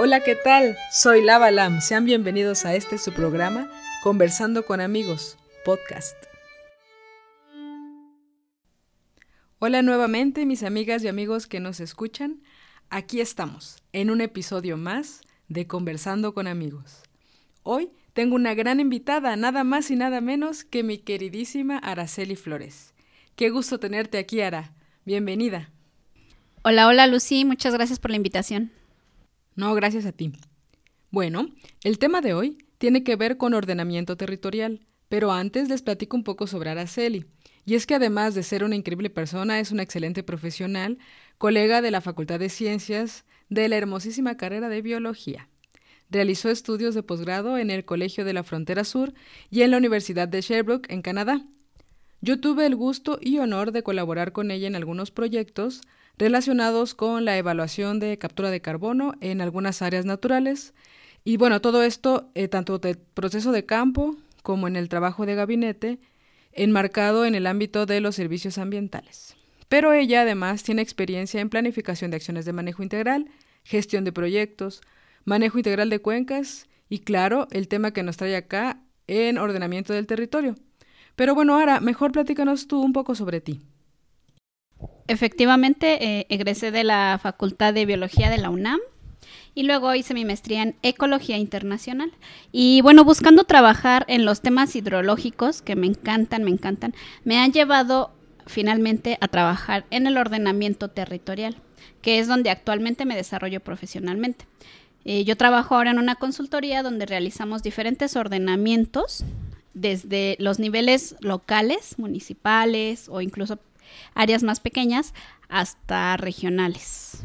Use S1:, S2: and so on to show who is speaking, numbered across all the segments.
S1: Hola, ¿qué tal? Soy Lava Lam. Sean bienvenidos a este su programa, Conversando con Amigos, podcast. Hola nuevamente, mis amigas y amigos que nos escuchan. Aquí estamos, en un episodio más de Conversando con Amigos. Hoy tengo una gran invitada, nada más y nada menos que mi queridísima Araceli Flores. Qué gusto tenerte aquí, Ara. Bienvenida.
S2: Hola, hola Lucy, muchas gracias por la invitación.
S1: No, gracias a ti. Bueno, el tema de hoy tiene que ver con ordenamiento territorial, pero antes les platico un poco sobre Araceli. Y es que además de ser una increíble persona, es una excelente profesional, colega de la Facultad de Ciencias de la hermosísima carrera de Biología. Realizó estudios de posgrado en el Colegio de la Frontera Sur y en la Universidad de Sherbrooke, en Canadá. Yo tuve el gusto y honor de colaborar con ella en algunos proyectos, relacionados con la evaluación de captura de carbono en algunas áreas naturales. Y bueno, todo esto, eh, tanto del proceso de campo como en el trabajo de gabinete, enmarcado en el ámbito de los servicios ambientales. Pero ella además tiene experiencia en planificación de acciones de manejo integral, gestión de proyectos, manejo integral de cuencas y claro, el tema que nos trae acá en ordenamiento del territorio. Pero bueno, ahora mejor platícanos tú un poco sobre ti.
S2: Efectivamente, eh, egresé de la Facultad de Biología de la UNAM y luego hice mi maestría en Ecología Internacional. Y bueno, buscando trabajar en los temas hidrológicos, que me encantan, me encantan, me han llevado finalmente a trabajar en el ordenamiento territorial, que es donde actualmente me desarrollo profesionalmente. Eh, yo trabajo ahora en una consultoría donde realizamos diferentes ordenamientos desde los niveles locales, municipales o incluso áreas más pequeñas hasta regionales.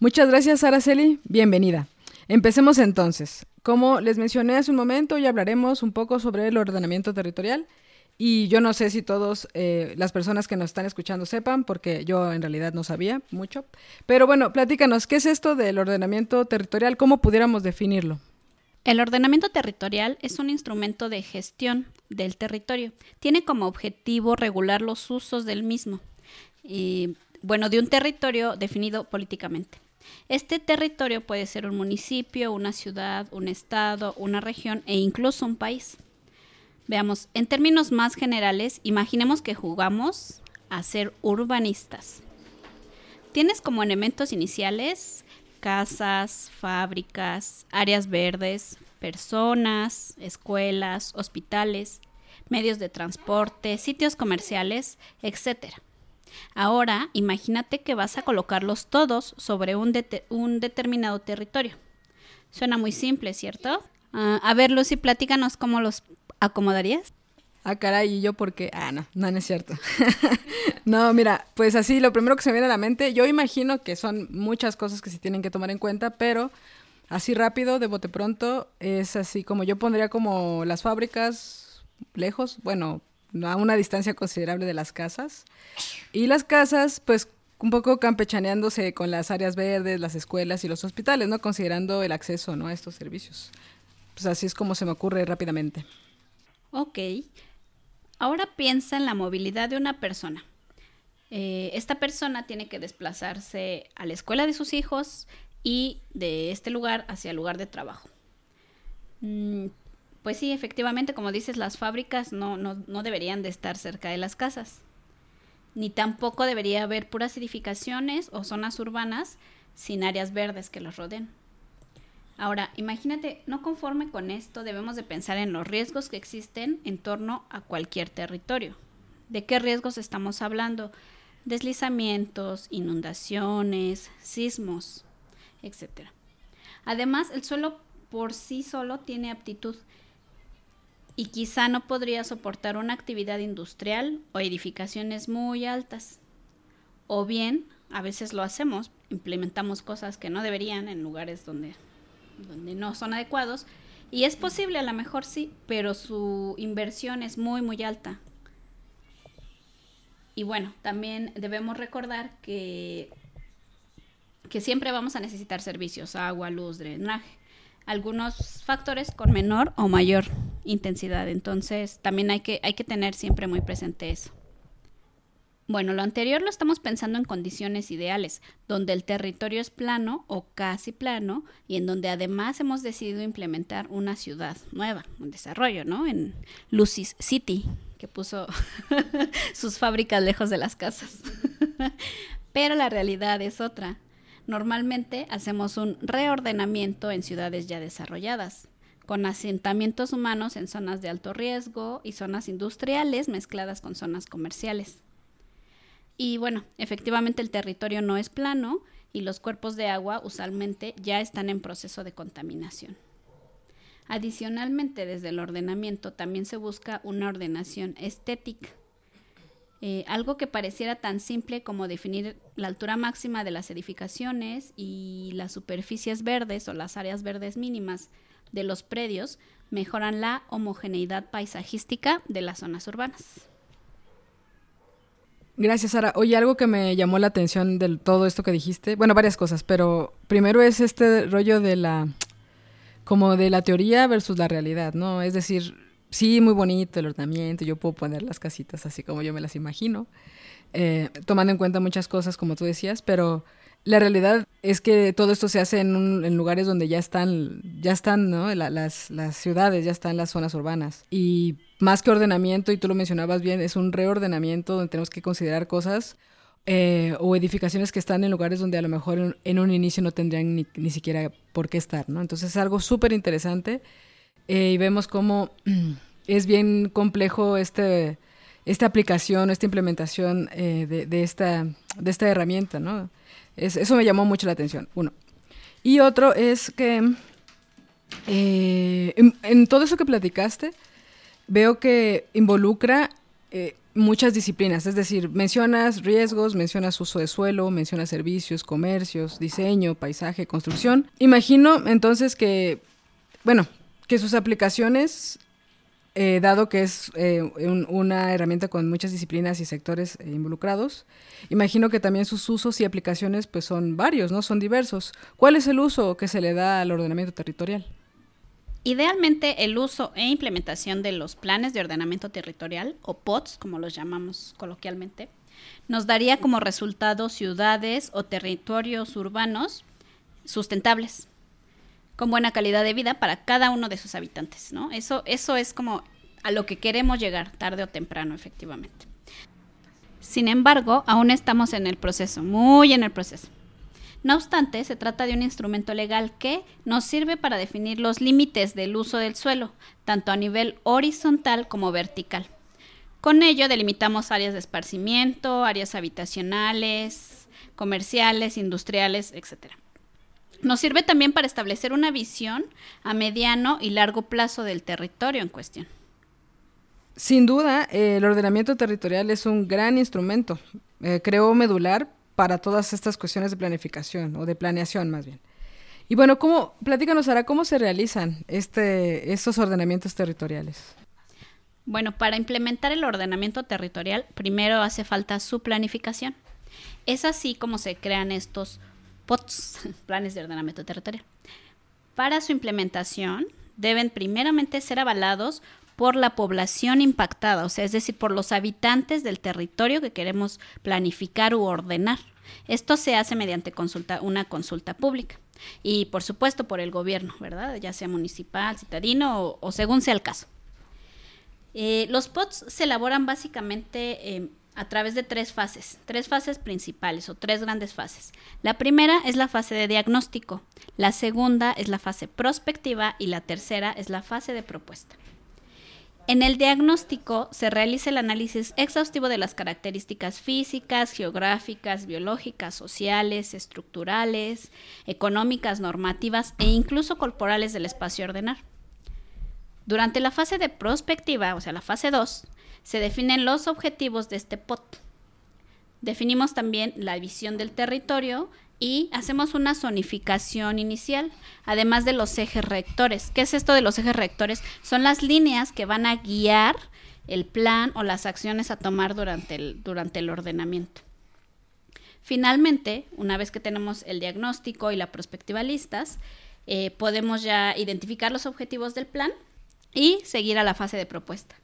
S1: Muchas gracias, Araceli. Bienvenida. Empecemos entonces. Como les mencioné hace un momento, hoy hablaremos un poco sobre el ordenamiento territorial. Y yo no sé si todos eh, las personas que nos están escuchando sepan, porque yo en realidad no sabía mucho. Pero bueno, platícanos, ¿qué es esto del ordenamiento territorial? ¿Cómo pudiéramos definirlo?
S2: El ordenamiento territorial es un instrumento de gestión del territorio. Tiene como objetivo regular los usos del mismo. Y, bueno, de un territorio definido políticamente. Este territorio puede ser un municipio, una ciudad, un estado, una región e incluso un país. Veamos, en términos más generales, imaginemos que jugamos a ser urbanistas. Tienes como elementos iniciales casas, fábricas, áreas verdes, personas, escuelas, hospitales, medios de transporte, sitios comerciales, etc. Ahora, imagínate que vas a colocarlos todos sobre un, determinado territorio. Suena muy simple, ¿cierto? Ah, a ver, Lucy, platícanos cómo los acomodarías.
S1: Ah, caray, y yo porque, ah, no, no, es cierto. no, mira, pues así, lo primero que se me viene a la mente, yo imagino que son muchas cosas que se tienen que tomar en cuenta, pero así rápido, de bote pronto, es así como yo pondría como las fábricas lejos, bueno, a una distancia considerable de las casas. Y las casas, pues un poco campechaneándose con las áreas verdes, las escuelas y los hospitales, ¿no? Considerando el acceso, ¿no? A estos servicios. Pues así es como se me ocurre rápidamente.
S2: Ok. Ahora piensa en la movilidad de una persona. Eh, esta persona tiene que desplazarse a la escuela de sus hijos y de este lugar hacia el lugar de trabajo. Mm, pues sí, efectivamente, como dices, las fábricas no, no deberían de estar cerca de las casas. Ni tampoco debería haber puras edificaciones o zonas urbanas sin áreas verdes que los rodeen. Ahora, imagínate, no conforme con esto, debemos de pensar en los riesgos que existen en torno a cualquier territorio. ¿De qué riesgos estamos hablando? Deslizamientos, inundaciones, sismos, etc. Además, el suelo por sí solo tiene aptitud y quizá no podría soportar una actividad industrial o edificaciones muy altas. O bien, a veces lo hacemos, implementamos cosas que no deberían en lugares donde donde no son adecuados. Y es posible, a lo mejor sí, pero su inversión es muy, muy alta. Y bueno, también debemos recordar que, que siempre vamos a necesitar servicios, agua, luz, drenaje. Algunos factores con menor o mayor intensidad. Entonces, también hay que, hay que tener siempre muy presente eso. Bueno, lo anterior lo estamos pensando en condiciones ideales, donde el territorio es plano o casi plano y en donde además hemos decidido implementar una ciudad nueva, un desarrollo, ¿no? En Lucis City, que puso sus fábricas lejos de las casas. Pero la realidad es otra. Normalmente hacemos un reordenamiento en ciudades ya desarrolladas, con asentamientos humanos en zonas de alto riesgo y zonas industriales mezcladas con zonas comerciales. Y bueno, efectivamente el territorio no es plano y los cuerpos de agua usualmente ya están en proceso de contaminación. Adicionalmente, desde el ordenamiento también se busca una ordenación estética. Eh, algo que pareciera tan simple como definir la altura máxima de las edificaciones y las superficies verdes o las áreas verdes mínimas de los predios mejoran la homogeneidad paisajística de las zonas urbanas.
S1: Gracias, Sara. Oye, algo que me llamó la atención de todo esto que dijiste, bueno, varias cosas, pero primero es este rollo de la, como de la teoría versus la realidad, ¿no? Es decir, sí, muy bonito el ordenamiento, yo puedo poner las casitas así como yo me las imagino, eh, tomando en cuenta muchas cosas, como tú decías, pero la realidad es que todo esto se hace en, lugares donde ya están, ya están, ¿no? las, las ciudades, ya están las zonas urbanas. Y más que ordenamiento, y tú lo mencionabas bien, es un reordenamiento donde tenemos que considerar cosas eh, o edificaciones que están en lugares donde a lo mejor en, un inicio no tendrían ni, ni, siquiera por qué estar, ¿no? Entonces es algo súper interesante eh, y vemos cómo es bien complejo este, esta aplicación, esta implementación eh, de, de, esta, de esta herramienta, ¿no? eso me llamó mucho la atención, uno. Y otro es que eh, en, todo eso que platicaste, veo que involucra eh, muchas disciplinas, es decir, mencionas riesgos, mencionas uso de suelo, mencionas servicios, comercios, diseño, paisaje, construcción. Imagino entonces que, bueno, que sus aplicaciones eh, dado que es eh, una herramienta con muchas disciplinas y sectores eh, involucrados, imagino que también sus usos y aplicaciones pues son varios, ¿no? Son diversos. ¿Cuál es el uso que se le da al ordenamiento territorial?
S2: Idealmente, el uso e implementación de los planes de ordenamiento territorial, o POTS, como los llamamos coloquialmente, nos daría como resultado ciudades o territorios urbanos sustentables, con buena calidad de vida para cada uno de sus habitantes, ¿no? Eso, eso es como a lo que queremos llegar tarde o temprano, efectivamente. Sin embargo, aún estamos en el proceso, muy en el proceso. No obstante, se trata de un instrumento legal que nos sirve para definir los límites del uso del suelo, tanto a nivel horizontal como vertical. Con ello delimitamos áreas de esparcimiento, áreas habitacionales, comerciales, industriales, etc. Nos sirve también para establecer una visión a mediano y largo plazo del territorio en cuestión.
S1: Sin duda, el ordenamiento territorial es un gran instrumento, eh, creo medular para todas estas cuestiones de planificación o de planeación más bien. Y bueno, ¿cómo, platícanos ahora, ¿cómo se realizan este, estos ordenamientos territoriales?
S2: Bueno, para implementar el ordenamiento territorial, primero hace falta su planificación. Es así como se crean estos POTS, planes de ordenamiento territorial. Para su implementación, deben primeramente ser avalados por la población impactada, o sea, es decir, por los habitantes del territorio que queremos planificar u ordenar. Esto se hace mediante consulta, una consulta pública y, por supuesto, por el gobierno, ¿verdad? Ya sea municipal, citadino o, según sea el caso. Eh, los POTS se elaboran básicamente eh, a través de tres fases, tres fases principales o tres grandes fases. La primera es la fase de diagnóstico, la segunda es la fase prospectiva y la tercera es la fase de propuesta. En el diagnóstico se realiza el análisis exhaustivo de las características físicas, geográficas, biológicas, sociales, estructurales, económicas, normativas e incluso corporales del espacio ordenar. Durante la fase de prospectiva, o sea, la fase 2, se definen los objetivos de este POT. Definimos también la visión del territorio y hacemos una zonificación inicial, además de los ejes rectores. ¿Qué es esto de los ejes rectores? Son las líneas que van a guiar el plan o las acciones a tomar durante el, durante el ordenamiento. Finalmente, una vez que tenemos el diagnóstico y la perspectiva listas, eh, podemos ya identificar los objetivos del plan y seguir a la fase de propuesta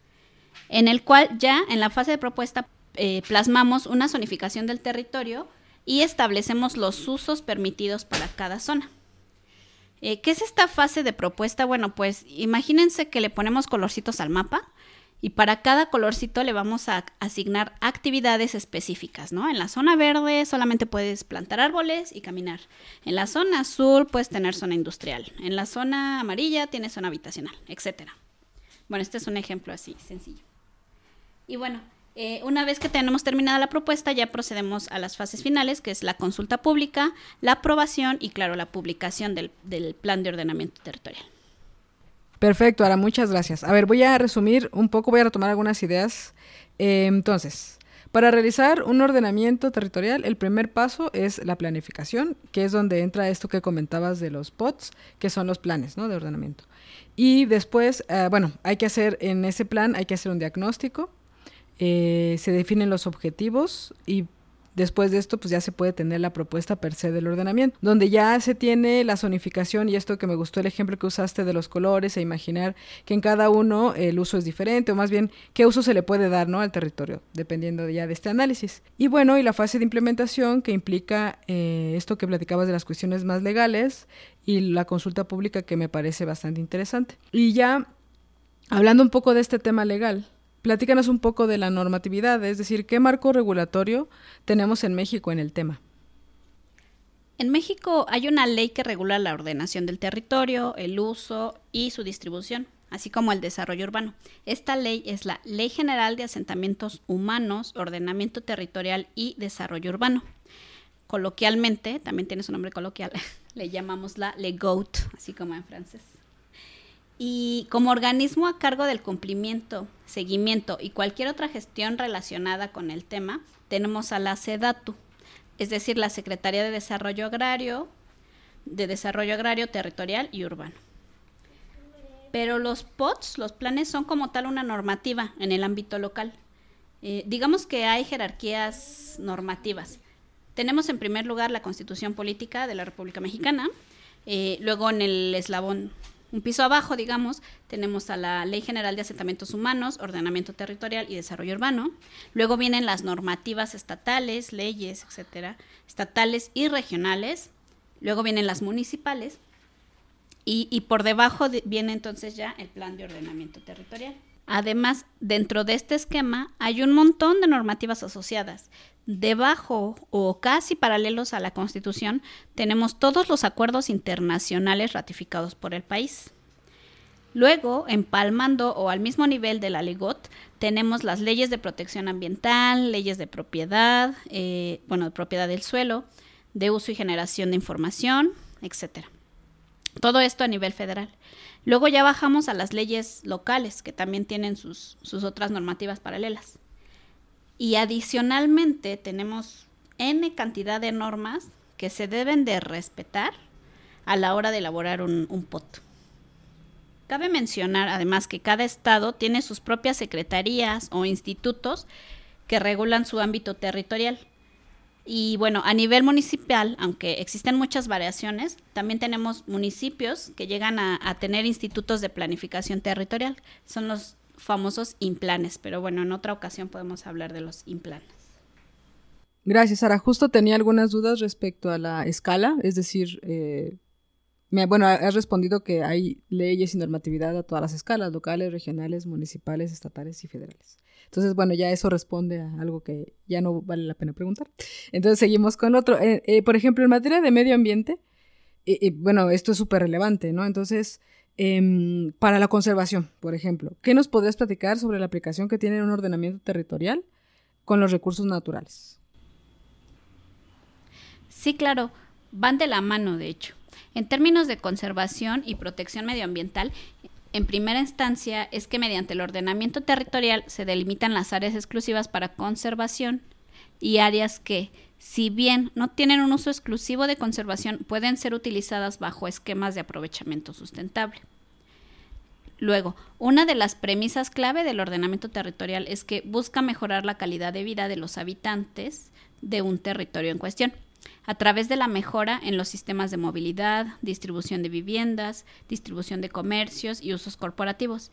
S2: en el cual ya en la fase de propuesta eh, plasmamos una zonificación del territorio y establecemos los usos permitidos para cada zona. Eh, ¿Qué es esta fase de propuesta? Bueno, pues imagínense que le ponemos colorcitos al mapa y para cada colorcito le vamos a asignar actividades específicas, ¿no? En la zona verde solamente puedes plantar árboles y caminar. En la zona azul puedes tener zona industrial. En la zona amarilla tienes zona habitacional, etc. Bueno, este es un ejemplo así, sencillo. Y bueno, eh, una vez que tenemos terminada la propuesta, ya procedemos a las fases finales, que es la consulta pública, la aprobación y, claro, la publicación del, plan de ordenamiento territorial.
S1: Perfecto, Ara, muchas gracias. A ver, voy a resumir un poco, voy a retomar algunas ideas. Eh, entonces, para realizar un ordenamiento territorial, el primer paso es la planificación, que es donde entra esto que comentabas de los POTS, que son los planes ¿no? de ordenamiento. Y después, eh, bueno, hay que hacer en ese plan, hay que hacer un diagnóstico, eh, se definen los objetivos y después de esto pues ya se puede tener la propuesta per se del ordenamiento, donde ya se tiene la zonificación y esto que me gustó el ejemplo que usaste de los colores e imaginar que en cada uno el uso es diferente o más bien qué uso se le puede dar ¿no? al territorio, dependiendo ya de este análisis. Y bueno, y la fase de implementación que implica eh, esto que platicabas de las cuestiones más legales y la consulta pública que me parece bastante interesante. Y ya hablando un poco de este tema legal, Platícanos un poco de la normatividad, es decir, ¿qué marco regulatorio tenemos en México en el tema?
S2: En México hay una ley que regula la ordenación del territorio, el uso y su distribución, así como el desarrollo urbano. Esta ley es la Ley General de Asentamientos Humanos, Ordenamiento Territorial y Desarrollo Urbano. Coloquialmente, también tiene su nombre coloquial, le llamamos la LEGOAT, así como en francés. Y como organismo a cargo del cumplimiento, seguimiento y cualquier otra gestión relacionada con el tema, tenemos a la SEDATU, es decir, la Secretaría de Desarrollo Agrario, de Desarrollo Agrario Territorial y Urbano. Pero los POTS, los planes, son como tal una normativa en el ámbito local. Eh, digamos que hay jerarquías normativas. Tenemos en primer lugar la Constitución Política de la República Mexicana, eh, luego en el eslabón un piso abajo, digamos, tenemos a la Ley General de Asentamientos Humanos, Ordenamiento Territorial y Desarrollo Urbano. Luego vienen las normativas estatales, leyes, etcétera, estatales y regionales. Luego vienen las municipales. Y, por debajo viene entonces ya el Plan de Ordenamiento Territorial. Además, dentro de este esquema hay un montón de normativas asociadas. Debajo o casi paralelos a la Constitución tenemos todos los acuerdos internacionales ratificados por el país. Luego, empalmando o al mismo nivel de la LEGOT, tenemos las leyes de protección ambiental, leyes de propiedad, eh, bueno, de propiedad del suelo, de uso y generación de información, etc. Todo esto a nivel federal. Luego ya bajamos a las leyes locales, que también tienen sus otras normativas paralelas. Y adicionalmente tenemos N cantidad de normas que se deben de respetar a la hora de elaborar un, un POT. Cabe mencionar además que cada estado tiene sus propias secretarías o institutos que regulan su ámbito territorial. Y bueno, a nivel municipal, aunque existen muchas variaciones, también tenemos municipios que llegan a, a tener institutos de planificación territorial. Son los famosos implanes, pero bueno, en otra ocasión podemos hablar de los implanes.
S1: Gracias, Sara. Justo tenía algunas dudas respecto a la escala, es decir, eh, bueno, has respondido que hay leyes y normatividad a todas las escalas, locales, regionales, municipales, estatales y federales. Entonces, bueno, ya eso responde a algo que ya no vale la pena preguntar. Entonces, seguimos con otro. Eh, eh, por ejemplo, en materia de medio ambiente, bueno, esto es súper relevante, ¿no? Entonces, Em, para la conservación, por ejemplo, ¿qué nos podrías platicar sobre la aplicación que tiene un ordenamiento territorial con los recursos naturales?
S2: Sí, claro, van de la mano, de hecho. En términos de conservación y protección medioambiental, en primera instancia es que mediante el ordenamiento territorial se delimitan las áreas exclusivas para conservación y áreas que, si bien no tienen un uso exclusivo de conservación, pueden ser utilizadas bajo esquemas de aprovechamiento sustentable. Luego, una de las premisas clave del ordenamiento territorial es que busca mejorar la calidad de vida de los habitantes de un territorio en cuestión, a través de la mejora en los sistemas de movilidad, distribución de viviendas, distribución de comercios y usos corporativos.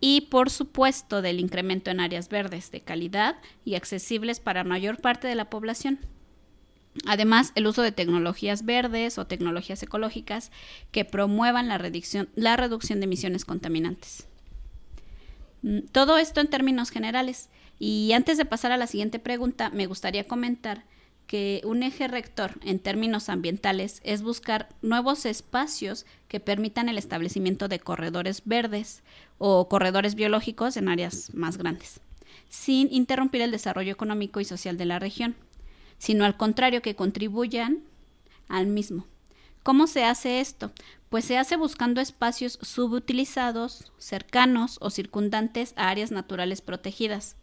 S2: y por supuesto del incremento en áreas verdes de calidad y accesibles para mayor parte de la población. Además, el uso de tecnologías verdes o tecnologías ecológicas que promuevan la reducción, la reducción de emisiones contaminantes. Mm, todo esto en términos generales. Y antes de pasar a la siguiente pregunta, me gustaría comentar que un eje rector en términos ambientales es buscar nuevos espacios que permitan el establecimiento de corredores verdes o corredores biológicos en áreas más grandes, sin interrumpir el desarrollo económico y social de la región, sino al contrario que contribuyan al mismo. ¿Cómo se hace esto? Pues se hace buscando espacios subutilizados, cercanos o circundantes a áreas naturales protegidas,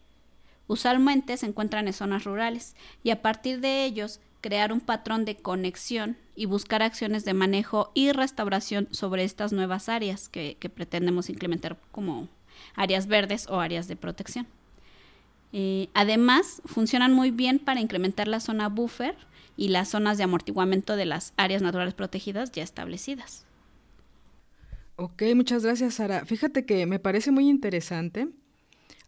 S2: Usualmente se encuentran en zonas rurales y a partir de ellos crear un patrón de conexión y buscar acciones de manejo y restauración sobre estas nuevas áreas que, pretendemos implementar como áreas verdes o áreas de protección. Eh, además, funcionan muy bien para incrementar la zona buffer y las zonas de amortiguamiento de las áreas naturales protegidas ya establecidas.
S1: Ok, muchas gracias, Sara. Fíjate que me parece muy interesante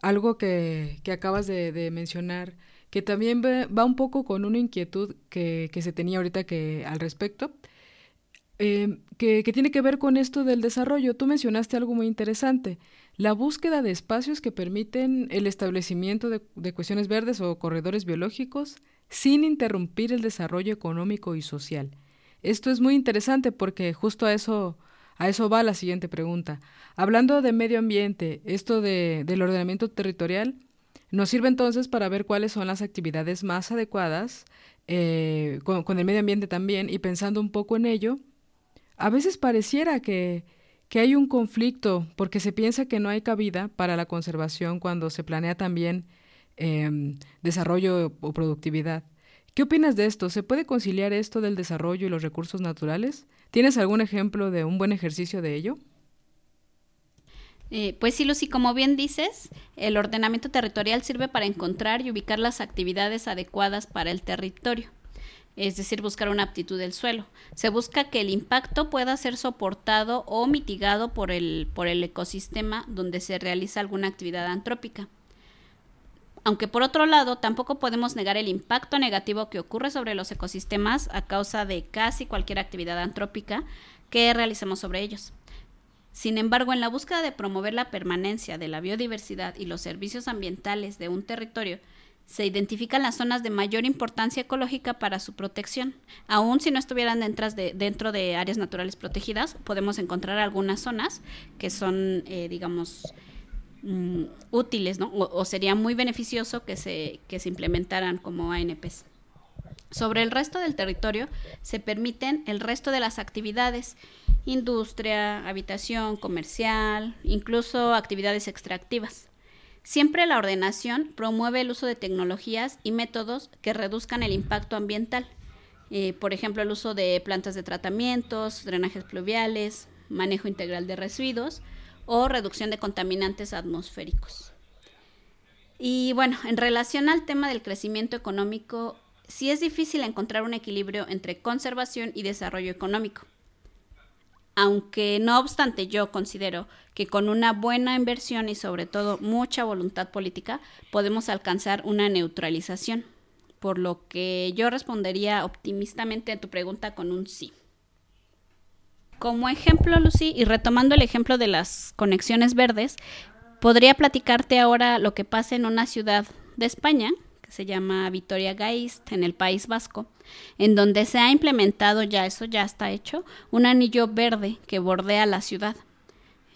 S1: algo que, acabas de, mencionar, que también va un poco con una inquietud que, se tenía ahorita que, al respecto, eh, que, tiene que ver con esto del desarrollo. Tú mencionaste algo muy interesante, la búsqueda de espacios que permiten el establecimiento de, de cuestiones verdes o corredores biológicos sin interrumpir el desarrollo económico y social. Esto es muy interesante porque justo a eso a eso va la siguiente pregunta. Hablando de medio ambiente, esto de, del ordenamiento territorial, nos sirve entonces para ver cuáles son las actividades más adecuadas eh, con, el medio ambiente también y pensando un poco en ello, a veces pareciera que, que hay un conflicto porque se piensa que no hay cabida para la conservación cuando se planea también em, desarrollo o productividad. ¿Qué opinas de esto? ¿Se puede conciliar esto del desarrollo y los recursos naturales? ¿Tienes algún ejemplo de un buen ejercicio de ello?
S2: Eh, pues sí, Lucy, como bien dices, el ordenamiento territorial sirve para encontrar y ubicar las actividades adecuadas para el territorio, es decir, buscar una aptitud del suelo. Se busca que el impacto pueda ser soportado o mitigado por el, por el ecosistema donde se realiza alguna actividad antrópica. Aunque por otro lado, tampoco podemos negar el impacto negativo que ocurre sobre los ecosistemas a causa de casi cualquier actividad antrópica que realicemos sobre ellos. Sin embargo, en la búsqueda de promover la permanencia de la biodiversidad y los servicios ambientales de un territorio, se identifican las zonas de mayor importancia ecológica para su protección. Aun si no estuvieran dentro de, dentro de áreas naturales protegidas, podemos encontrar algunas zonas que son, eh, digamos, Mm, útiles, ¿no? O, sería muy beneficioso que se, que se implementaran como ANPs. Sobre el resto del territorio se permiten el resto de las actividades, industria, habitación, comercial, incluso actividades extractivas. Siempre la ordenación promueve el uso de tecnologías y métodos que reduzcan el impacto ambiental. Eh, por ejemplo, el uso de plantas de tratamientos, drenajes pluviales, manejo integral de residuos, o reducción de contaminantes atmosféricos. Y bueno, en relación al tema del crecimiento económico, sí es difícil encontrar un equilibrio entre conservación y desarrollo económico. Aunque no obstante yo considero que con una buena inversión y sobre todo mucha voluntad política podemos alcanzar una neutralización, por lo que yo respondería optimistamente a tu pregunta con un sí. Como ejemplo, Lucy, y retomando el ejemplo de las conexiones verdes, podría platicarte ahora lo que pasa en una ciudad de España, se llama Vitoria Gaist, en el País Vasco, en donde se ha implementado ya, eso ya está hecho, un anillo verde que bordea la ciudad.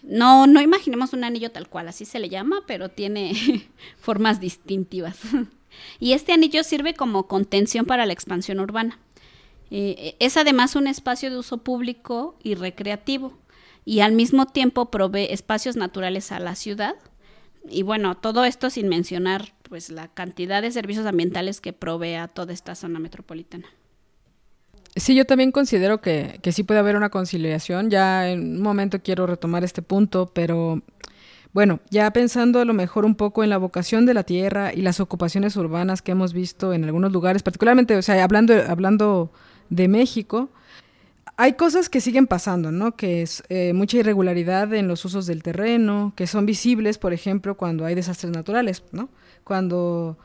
S2: No, no imaginemos un anillo tal cual, así se le llama, pero tiene formas distintivas. y este anillo sirve como contención para la expansión urbana. Eh, es además un espacio de uso público y recreativo y al mismo tiempo provee espacios naturales a la ciudad. Y bueno, todo esto sin mencionar pues la cantidad de servicios ambientales que provee a toda esta zona metropolitana.
S1: Sí, yo también considero que, que sí puede haber una conciliación. Ya en un momento quiero retomar este punto, pero bueno, ya pensando a lo mejor un poco en la vocación de la tierra y las ocupaciones urbanas que hemos visto en algunos lugares, particularmente, o sea, hablando, hablando de México, hay cosas que siguen pasando, ¿no? Que es eh, mucha irregularidad en los usos del terreno, que son visibles, por ejemplo, cuando hay desastres naturales, ¿no? Cuando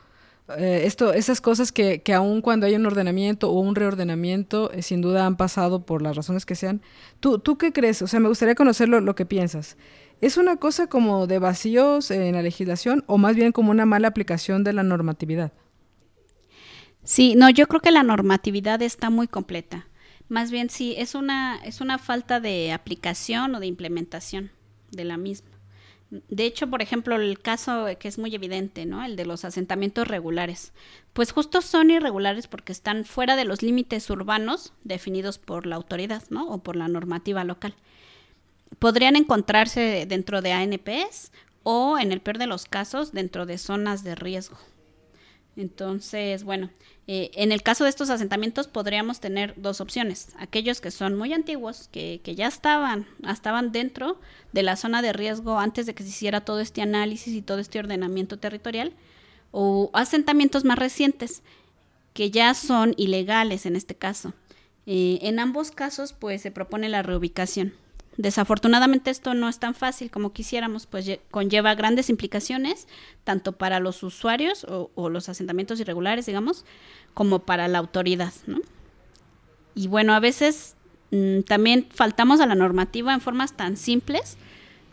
S1: eh, esto, esas cosas que, que aun cuando hay un ordenamiento o un reordenamiento, eh, sin duda han pasado por las razones que sean. ¿Tú, ¿Tú qué crees? O sea, me gustaría conocer lo, lo que piensas. ¿Es una cosa como de vacíos en la legislación o más bien como una mala aplicación de la normatividad?
S2: Sí, no, yo creo que la normatividad está muy completa. Más bien sí, es una, es una falta de aplicación o de implementación de la misma. De hecho, por ejemplo, el caso que es muy evidente, ¿no? El de los asentamientos regulares. Pues justo son irregulares porque están fuera de los límites urbanos definidos por la autoridad, ¿no? O por la normativa local. Podrían encontrarse dentro de ANPs o, en el peor de los casos, dentro de zonas de riesgo. Entonces, bueno, eh, en el caso de estos asentamientos podríamos tener dos opciones. Aquellos que son muy antiguos, que, que, ya estaban, estaban dentro de la zona de riesgo antes de que se hiciera todo este análisis y todo este ordenamiento territorial, o asentamientos más recientes, que ya son ilegales en este caso. Eh, en ambos casos, pues se propone la reubicación. Desafortunadamente esto no es tan fácil como quisiéramos, pues conlleva grandes implicaciones, tanto para los usuarios o, los asentamientos irregulares, digamos, como para la autoridad, ¿no? Y bueno, a veces mm, también faltamos a la normativa en formas tan simples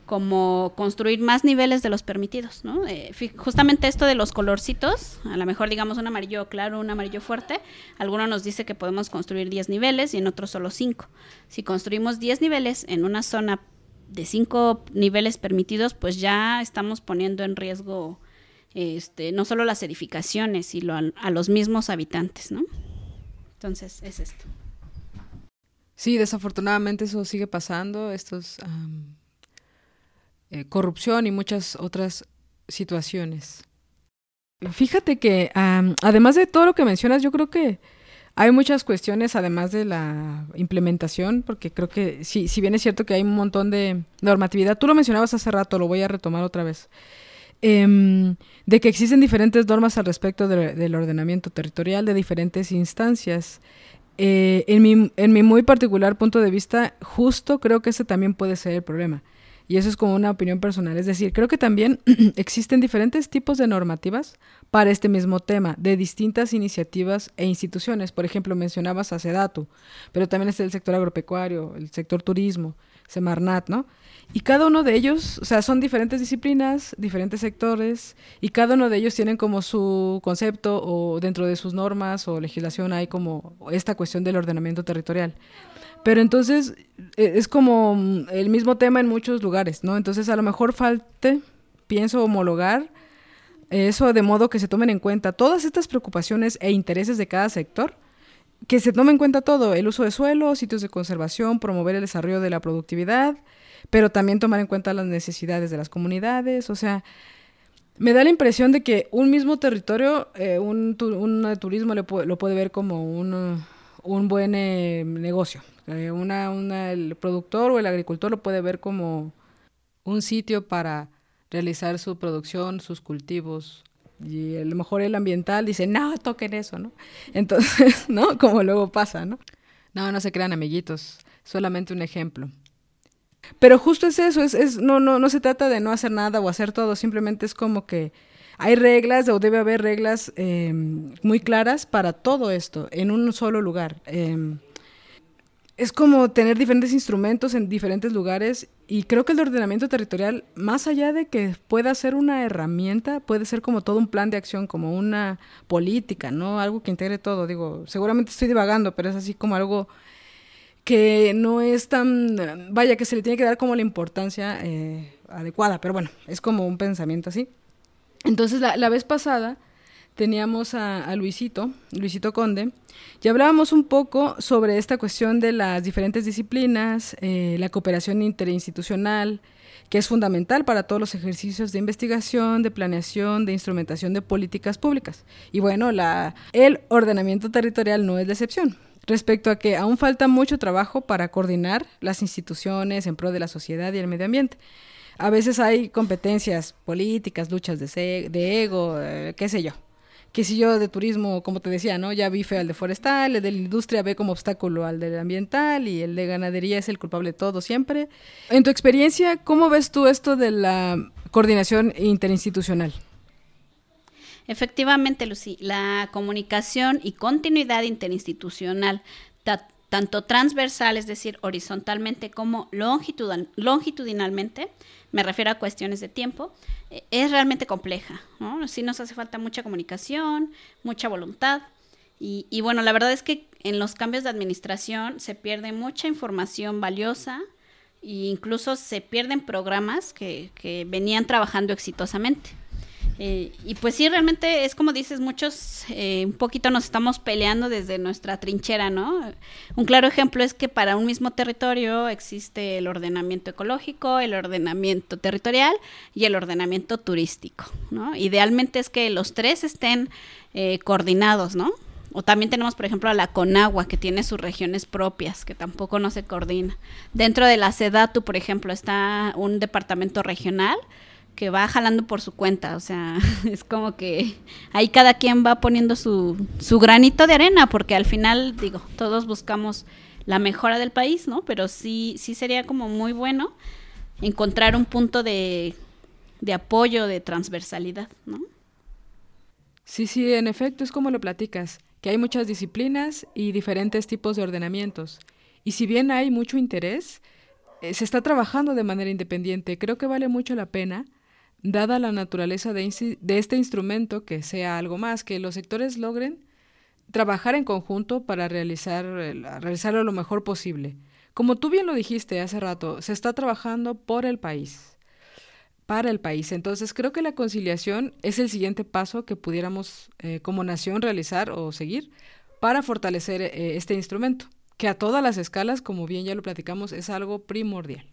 S2: como construir más niveles de los permitidos, ¿no? Eh, justamente esto de los colorcitos, a lo mejor digamos un amarillo claro, un amarillo fuerte, alguno nos dice que podemos construir 10 niveles y en otros solo 5. Si construimos 10 niveles en una zona de 5 niveles permitidos, pues ya estamos poniendo en riesgo este, no solo las edificaciones, sino a, a los mismos habitantes, ¿no? Entonces, es esto.
S1: Sí, desafortunadamente eso sigue pasando, estos... Eh, corrupción y muchas otras situaciones. Fíjate que además de todo lo que mencionas, yo creo que hay muchas cuestiones además de la implementación, porque creo que sí, si bien es cierto que hay un montón de normatividad, tú lo mencionabas hace rato, lo voy a retomar otra vez, em, de que existen diferentes normas al respecto del ordenamiento territorial de diferentes instancias. Eh, en, mi, en mi muy particular punto de vista, justo creo que ese también puede ser el problema y eso es como una opinión personal. Es decir, creo que también existen diferentes tipos de normativas para este mismo tema, de distintas iniciativas e instituciones. Por ejemplo, mencionabas a pero también está el sector agropecuario, el sector turismo, Semarnat, ¿no? Y cada uno de ellos, o sea, son diferentes disciplinas, diferentes sectores, y cada uno de ellos tienen como su concepto o dentro de sus normas o legislación hay como esta cuestión del ordenamiento territorial. Pero entonces e, es como el mismo tema en muchos lugares, ¿no? Entonces a lo mejor falte, pienso, homologar eso de modo que se tomen en cuenta todas estas preocupaciones e intereses de cada sector, que se tome en cuenta todo, el uso de suelo, sitios de conservación, promover el desarrollo de la productividad, pero también tomar en cuenta las necesidades de las comunidades, o sea, me da la impresión de que un mismo territorio, eh, un, turismo lo puede ver como un, un buen eh, negocio, eh, una, una, el productor o el agricultor lo puede ver como un sitio para realizar su producción, sus cultivos. Y a lo mejor el ambiental dice, no, toquen eso, ¿no? Entonces, ¿no? Como luego pasa, ¿no? No, no se crean amiguitos, solamente un ejemplo. Pero justo es eso, es, es, no, no, no se trata de no hacer nada o hacer todo, simplemente es como que hay reglas o debe haber reglas eh, muy claras para todo esto en un solo lugar. Eh, es como tener diferentes instrumentos en diferentes lugares y creo que el ordenamiento territorial, más allá de que pueda ser una herramienta, puede ser como todo un plan de acción, como una política, ¿no? Algo que integre todo. Digo, seguramente estoy divagando, pero es así como algo que no es tan, vaya, que se le tiene que dar como la importancia eh, adecuada, pero bueno, es como un pensamiento así. Entonces, la, vez pasada teníamos a, Luisito, Luisito Conde, y hablábamos un poco sobre esta cuestión de las diferentes disciplinas, eh, la cooperación interinstitucional, que es fundamental para todos los ejercicios de investigación, de planeación, de instrumentación de políticas públicas. Y bueno, la, el ordenamiento territorial no es la excepción. Respecto a que aún falta mucho trabajo para coordinar las instituciones en pro de la sociedad y el medio ambiente. A veces hay competencias políticas, luchas de, ego, eh, qué sé yo que si yo de turismo, como te decía, ¿no? Ya vi feo al de forestal, el de la industria ve como obstáculo al del ambiental y el de ganadería es el culpable de todo siempre. En tu experiencia, ¿cómo ves tú esto de la coordinación interinstitucional?
S2: Efectivamente, Lucy, la comunicación y continuidad interinstitucional, tanto transversal, es decir, horizontalmente, como longitudinalmente, me refiero a cuestiones de tiempo, e, es realmente compleja. ¿no? Sí nos hace falta mucha comunicación, mucha voluntad. Y, bueno, la verdad es que en los cambios de administración se pierde mucha información valiosa e incluso se pierden programas que, que venían trabajando exitosamente. Eh, y pues sí, realmente es como dices, muchos eh, un poquito nos estamos peleando desde nuestra trinchera, ¿no? Un claro ejemplo es que para un mismo territorio existe el ordenamiento ecológico, el ordenamiento territorial y el ordenamiento turístico, ¿no? Idealmente es que los tres estén eh, coordinados, ¿no? O también tenemos, por ejemplo, a la Conagua, que tiene sus regiones propias, que tampoco no se coordina. Dentro de la SEDATU, por ejemplo, está un departamento regional que va jalando por su cuenta, o sea, es como que ahí cada quien va poniendo su, su granito de arena, porque al final, digo, todos buscamos la mejora del país, ¿no? Pero sí, sí sería como muy bueno encontrar un punto de, de apoyo, de transversalidad, ¿no?
S1: Sí, sí, en efecto, es como lo platicas, que hay muchas disciplinas y diferentes tipos de ordenamientos. Y si bien hay mucho interés, eh, se está trabajando de manera independiente. Creo que vale mucho la pena dada la naturaleza de, este instrumento, que sea algo más, que los sectores logren trabajar en conjunto para realizar, realizarlo lo mejor posible. Como tú bien lo dijiste hace rato, se está trabajando por el país, para el país. Entonces creo que la conciliación es el siguiente paso que pudiéramos eh, como nación realizar o seguir para fortalecer eh, este instrumento, que a todas las escalas, como bien ya lo platicamos, es algo primordial.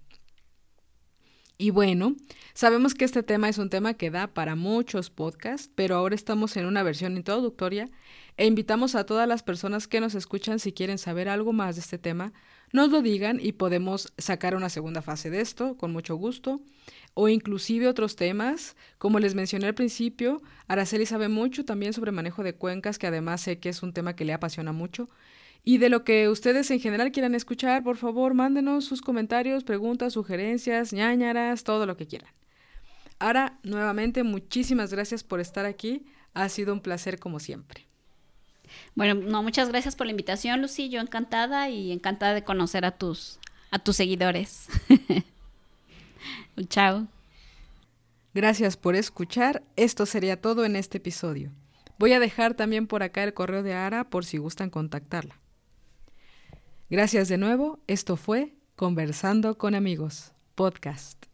S1: Y bueno, sabemos que este tema es un tema que da para muchos podcasts, pero ahora estamos en una versión introductoria e invitamos a todas las personas que nos escuchan si quieren saber algo más de este tema, nos lo digan y podemos sacar una segunda fase de esto con mucho gusto. O inclusive otros temas, como les mencioné al principio, Araceli sabe mucho también sobre manejo de cuencas, que además sé que es un tema que le apasiona mucho y de lo que ustedes en general quieran escuchar, por favor, mándenos sus comentarios, preguntas, sugerencias, ñañaras, todo lo que quieran. Ahora, nuevamente, muchísimas gracias por estar aquí. Ha sido un placer como siempre.
S2: Bueno, no, muchas gracias por la invitación, Lucy. Yo encantada y encantada de conocer a tus, a tus seguidores. Chao.
S1: Gracias por escuchar. Esto sería todo en este episodio. Voy a dejar también por acá el correo de Ara por si gustan contactarla. Gracias de nuevo. Esto fue Conversando con amigos, podcast.